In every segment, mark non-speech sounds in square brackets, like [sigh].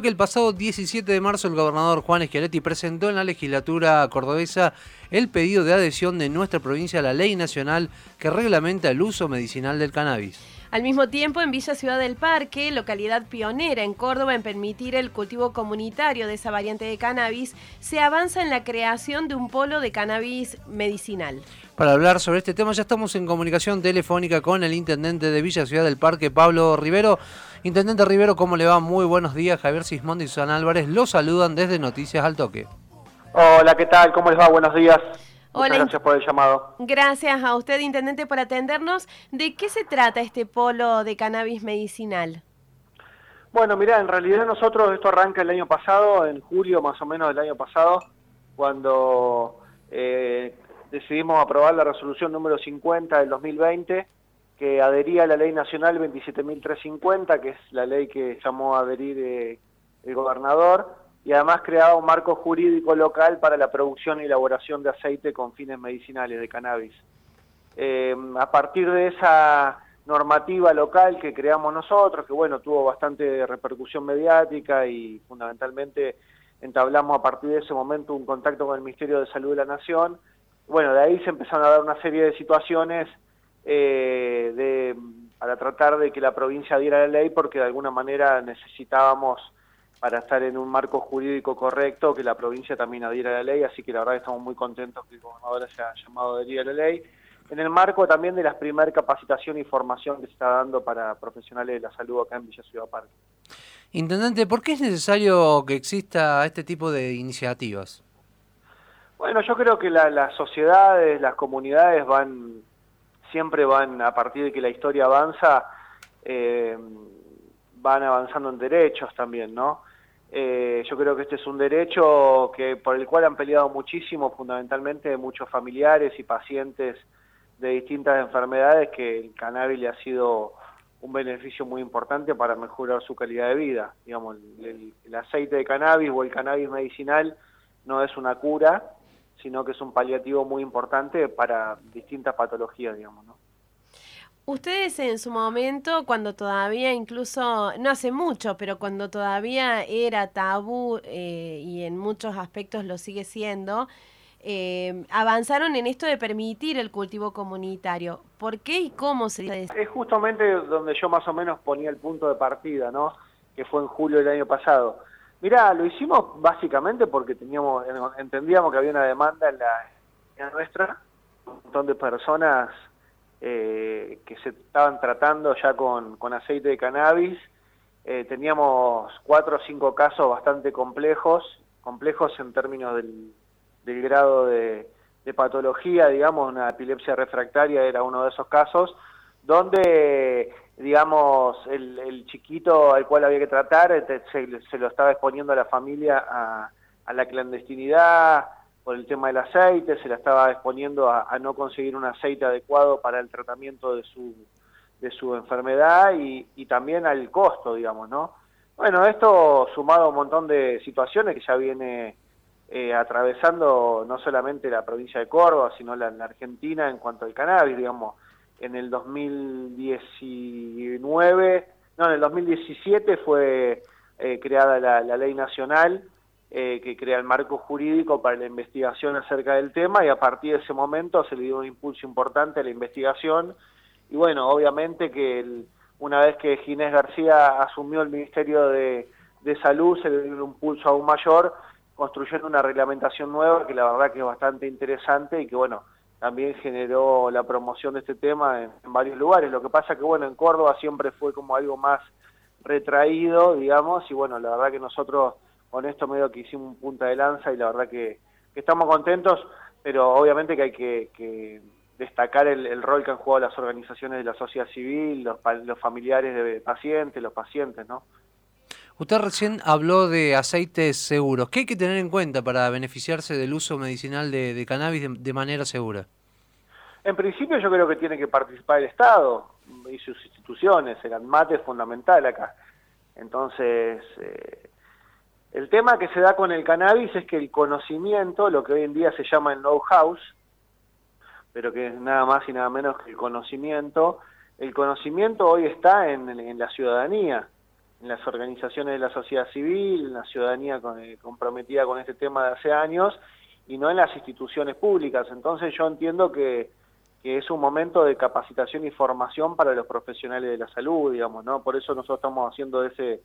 que el pasado 17 de marzo el gobernador Juan Schiaretti presentó en la legislatura cordobesa el pedido de adhesión de nuestra provincia a la ley nacional que reglamenta el uso medicinal del cannabis. Al mismo tiempo, en Villa Ciudad del Parque, localidad pionera en Córdoba en permitir el cultivo comunitario de esa variante de cannabis, se avanza en la creación de un polo de cannabis medicinal. Para hablar sobre este tema ya estamos en comunicación telefónica con el intendente de Villa Ciudad del Parque, Pablo Rivero. Intendente Rivero, ¿cómo le va? Muy buenos días. Javier Sismondi y Susana Álvarez lo saludan desde Noticias al Toque. Hola, ¿qué tal? ¿Cómo les va? Buenos días. Hola, gracias por el llamado. Gracias a usted, Intendente, por atendernos. ¿De qué se trata este polo de cannabis medicinal? Bueno, mira, en realidad nosotros, esto arranca el año pasado, en julio más o menos del año pasado, cuando eh, decidimos aprobar la resolución número 50 del 2020, que adhería a la ley nacional 27.350, que es la ley que llamó a adherir eh, el gobernador, y además creaba un marco jurídico local para la producción y elaboración de aceite con fines medicinales de cannabis. Eh, a partir de esa normativa local que creamos nosotros, que bueno, tuvo bastante repercusión mediática y fundamentalmente entablamos a partir de ese momento un contacto con el Ministerio de Salud de la Nación, bueno, de ahí se empezaron a dar una serie de situaciones eh, de, para tratar de que la provincia diera la ley porque de alguna manera necesitábamos para estar en un marco jurídico correcto, que la provincia también adhiera a la ley, así que la verdad estamos muy contentos que el gobernador haya llamado a adherir a la ley. En el marco también de la primer capacitación y formación que se está dando para profesionales de la salud acá en Villa Ciudad Parque. Intendente, ¿por qué es necesario que exista este tipo de iniciativas? Bueno, yo creo que las sociedades, las comunidades van, siempre van, a partir de que la historia avanza, eh, van avanzando en derechos también, ¿no? Eh, yo creo que este es un derecho que por el cual han peleado muchísimo, fundamentalmente muchos familiares y pacientes de distintas enfermedades, que el cannabis le ha sido un beneficio muy importante para mejorar su calidad de vida. Digamos, el, el aceite de cannabis o el cannabis medicinal no es una cura, sino que es un paliativo muy importante para distintas patologías, digamos, ¿no? Ustedes en su momento, cuando todavía incluso, no hace mucho, pero cuando todavía era tabú eh, y en muchos aspectos lo sigue siendo, eh, avanzaron en esto de permitir el cultivo comunitario. ¿Por qué y cómo se dice? Es justamente donde yo más o menos ponía el punto de partida, ¿no? Que fue en julio del año pasado. Mirá, lo hicimos básicamente porque teníamos, entendíamos que había una demanda en la, en nuestra, un montón de personas eh, que se estaban tratando ya con, aceite de cannabis. Eh, teníamos cuatro o cinco casos bastante complejos, complejos en términos del, grado de, patología, digamos, una epilepsia refractaria era uno de esos casos, donde, digamos, el, chiquito al cual había que tratar este, se, lo estaba exponiendo a la familia a, a la clandestinidad, por el tema del aceite, se la estaba exponiendo a, no conseguir un aceite adecuado para el tratamiento de su, de su enfermedad y, también al costo, digamos, ¿no? Bueno, esto sumado a un montón de situaciones que ya viene eh, atravesando no solamente la provincia de Córdoba, sino la, Argentina en cuanto al cannabis, digamos, en el 2019, no, en el 2017 fue eh, creada la, la ley nacional eh, que crea el marco jurídico para la investigación acerca del tema y a partir de ese momento se le dio un impulso importante a la investigación y bueno, obviamente que una vez que Ginés García asumió el Ministerio de, Salud se le dio un impulso aún mayor construyendo una reglamentación nueva que la verdad que es bastante interesante y que bueno, también generó la promoción de este tema en, en varios lugares. Lo que pasa que bueno, en Córdoba siempre fue como algo más retraído, digamos, y bueno, la verdad que nosotros con esto medio que hicimos un punta de lanza y la verdad que, estamos contentos, pero obviamente que hay que, destacar el, rol que han jugado las organizaciones de la sociedad civil, los, los familiares de pacientes, los pacientes, ¿no? Usted recién habló de aceites seguros. ¿Qué hay que tener en cuenta para beneficiarse del uso medicinal de, cannabis de, manera segura? En principio yo creo que tiene que participar el Estado y sus instituciones. El ANMAT es fundamental acá. Entonces, eh, el tema que se da con el cannabis es que el conocimiento, lo que hoy en día se llama el know-how, pero que es nada más y nada menos que el conocimiento, el conocimiento hoy está en, la ciudadanía. en las organizaciones de la sociedad civil, en la ciudadanía eh, comprometida con este tema de hace años y no en las instituciones públicas. Entonces yo entiendo que, es un momento de capacitación y formación para los profesionales de la salud, digamos, ¿no? Por eso nosotros estamos haciendo ese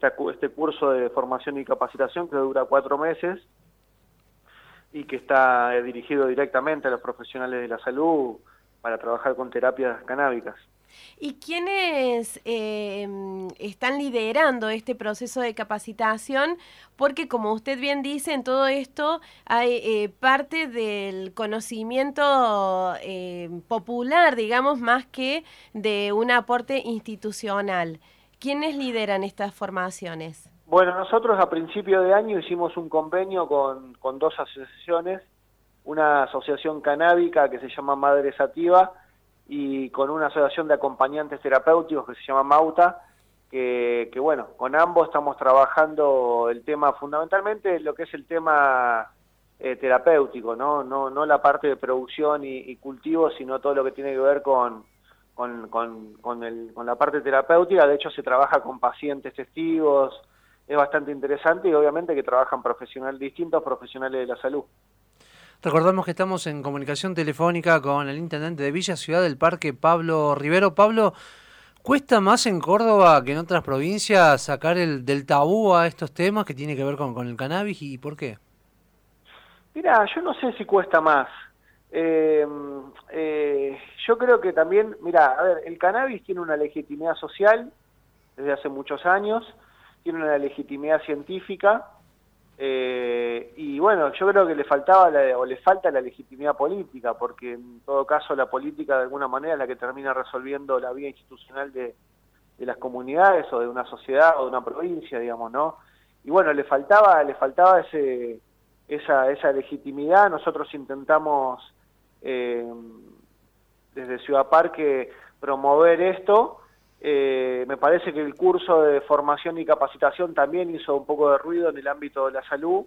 este curso de formación y capacitación que dura cuatro meses y que está eh, dirigido directamente a los profesionales de la salud para trabajar con terapias canábicas. ¿Y quiénes eh, están liderando este proceso de capacitación? Porque como usted bien dice, en todo esto hay eh, parte del conocimiento eh, popular, digamos, más que de un aporte institucional. ¿Quiénes lideran estas formaciones? Bueno, nosotros a principio de año hicimos un convenio con, dos asociaciones, una asociación canábica que se llama Madre Sativa, y con una asociación de acompañantes terapéuticos que se llama Mauta, que, bueno, con ambos estamos trabajando el tema fundamentalmente lo que es el tema eh, terapéutico, ¿no? ¿no? No la parte de producción y, cultivo, sino todo lo que tiene que ver con, con, con, con, el, con la parte terapéutica. De hecho, se trabaja con pacientes testigos, es bastante interesante y obviamente que trabajan profesionales distintos profesionales de la salud. Recordamos que estamos en comunicación telefónica con el intendente de Villa Ciudad del Parque, Pablo Rivero. Pablo, ¿cuesta más en Córdoba que en otras provincias sacar el del tabú a estos temas que tiene que ver con, con el cannabis y por qué? Mira, yo no sé si cuesta más. Eh, eh, yo creo que también, mira, a ver, el cannabis tiene una legitimidad social desde hace muchos años, tiene una legitimidad científica, eh, y bueno, yo creo que le faltaba o le falta la legitimidad política, porque en todo caso la política de alguna manera es la que termina resolviendo la vía institucional de, las comunidades o de una sociedad o de una provincia, digamos, ¿no? Y bueno, le faltaba, le faltaba ese, esa, esa legitimidad. Nosotros intentamos eh, desde Ciudad Parque promover esto eh, me parece que el curso de formación y capacitación también hizo un poco de ruido en el ámbito de la salud.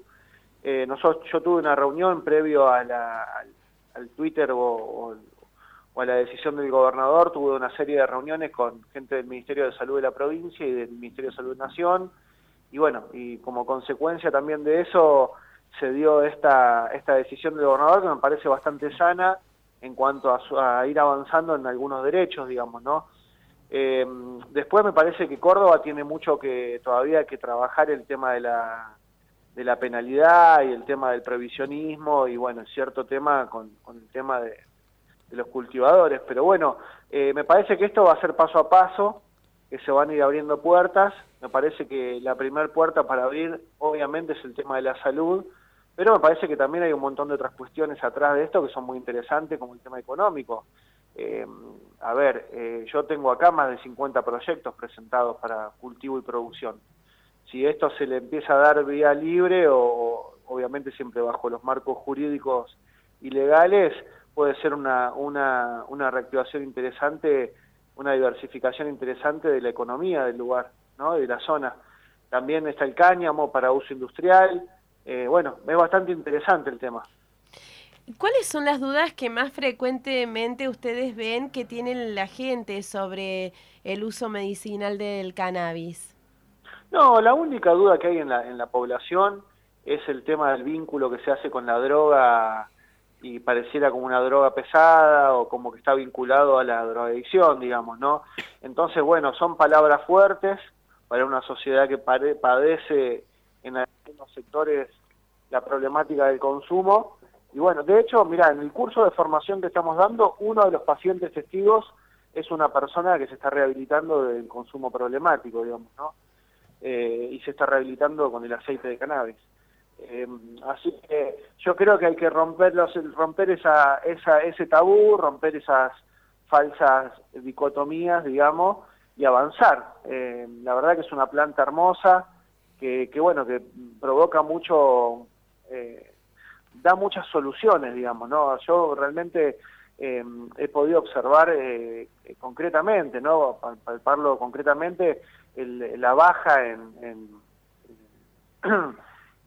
Eh, nosotros, yo tuve una reunión previo a al, Twitter o, a la decisión del gobernador, tuve una serie de reuniones con gente del Ministerio de Salud de la provincia y del Ministerio de Salud Nación. Y bueno, y como consecuencia también de eso se dio esta, esta decisión del gobernador que me parece bastante sana en cuanto a, a ir avanzando en algunos derechos, digamos, ¿no? Eh, después me parece que Córdoba tiene mucho que todavía que trabajar el tema de la, de la penalidad y el tema del previsionismo y bueno, cierto tema con, el tema de, los cultivadores. Pero bueno, eh, me parece que esto va a ser paso a paso, que se van a ir abriendo puertas. Me parece que la primera puerta para abrir obviamente es el tema de la salud, pero me parece que también hay un montón de otras cuestiones atrás de esto que son muy interesantes, como el tema económico. Eh, a ver, eh, yo tengo acá más de 50 proyectos presentados para cultivo y producción. Si esto se le empieza a dar vía libre, o obviamente siempre bajo los marcos jurídicos y legales, puede ser una, una, una reactivación interesante, una diversificación interesante de la economía del lugar, ¿no? de la zona. También está el cáñamo para uso industrial. Eh, bueno, es bastante interesante el tema. ¿Cuáles son las dudas que más frecuentemente ustedes ven que tienen la gente sobre el uso medicinal del cannabis? No, la única duda que hay en la, en la población es el tema del vínculo que se hace con la droga y pareciera como una droga pesada o como que está vinculado a la drogadicción, digamos, ¿no? Entonces, bueno, son palabras fuertes para una sociedad que padece en algunos sectores la problemática del consumo y bueno, de hecho, mira, en el curso de formación que estamos dando, uno de los pacientes testigos es una persona que se está rehabilitando del consumo problemático, digamos, ¿no? Eh, y se está rehabilitando con el aceite de cannabis. Eh, así que yo creo que hay que romper, los, romper esa, esa, ese tabú, romper esas falsas dicotomías, digamos, y avanzar. Eh, la verdad que es una planta hermosa, que, que bueno, que provoca mucho da muchas soluciones, digamos, ¿no? Yo realmente eh, he podido observar eh, concretamente, ¿no? Palparlo concretamente, el, la baja en, en, [clears throat]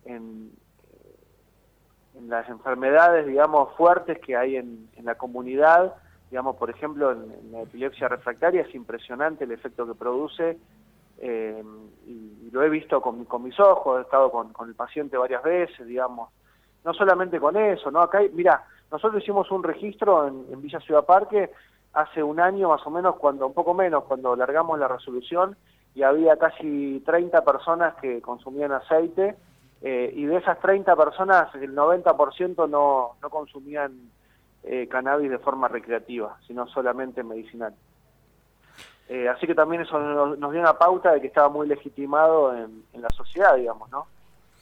en, las enfermedades, digamos, fuertes que hay en, en la comunidad, digamos, por ejemplo, en, la epilepsia refractaria es impresionante el efecto que produce eh, y, lo he visto con, mis ojos, he estado con, el paciente varias veces, digamos, no solamente con eso, ¿no? Acá, hay, mira, nosotros hicimos un registro en, Villa Ciudad Parque hace un año más o menos, cuando un poco menos, cuando largamos la resolución y había casi 30 personas que consumían aceite eh, y de esas 30 personas el 90% no, no consumían eh, cannabis de forma recreativa, sino solamente medicinal. Eh, así que también eso nos, dio una pauta de que estaba muy legitimado en la sociedad, digamos, ¿no?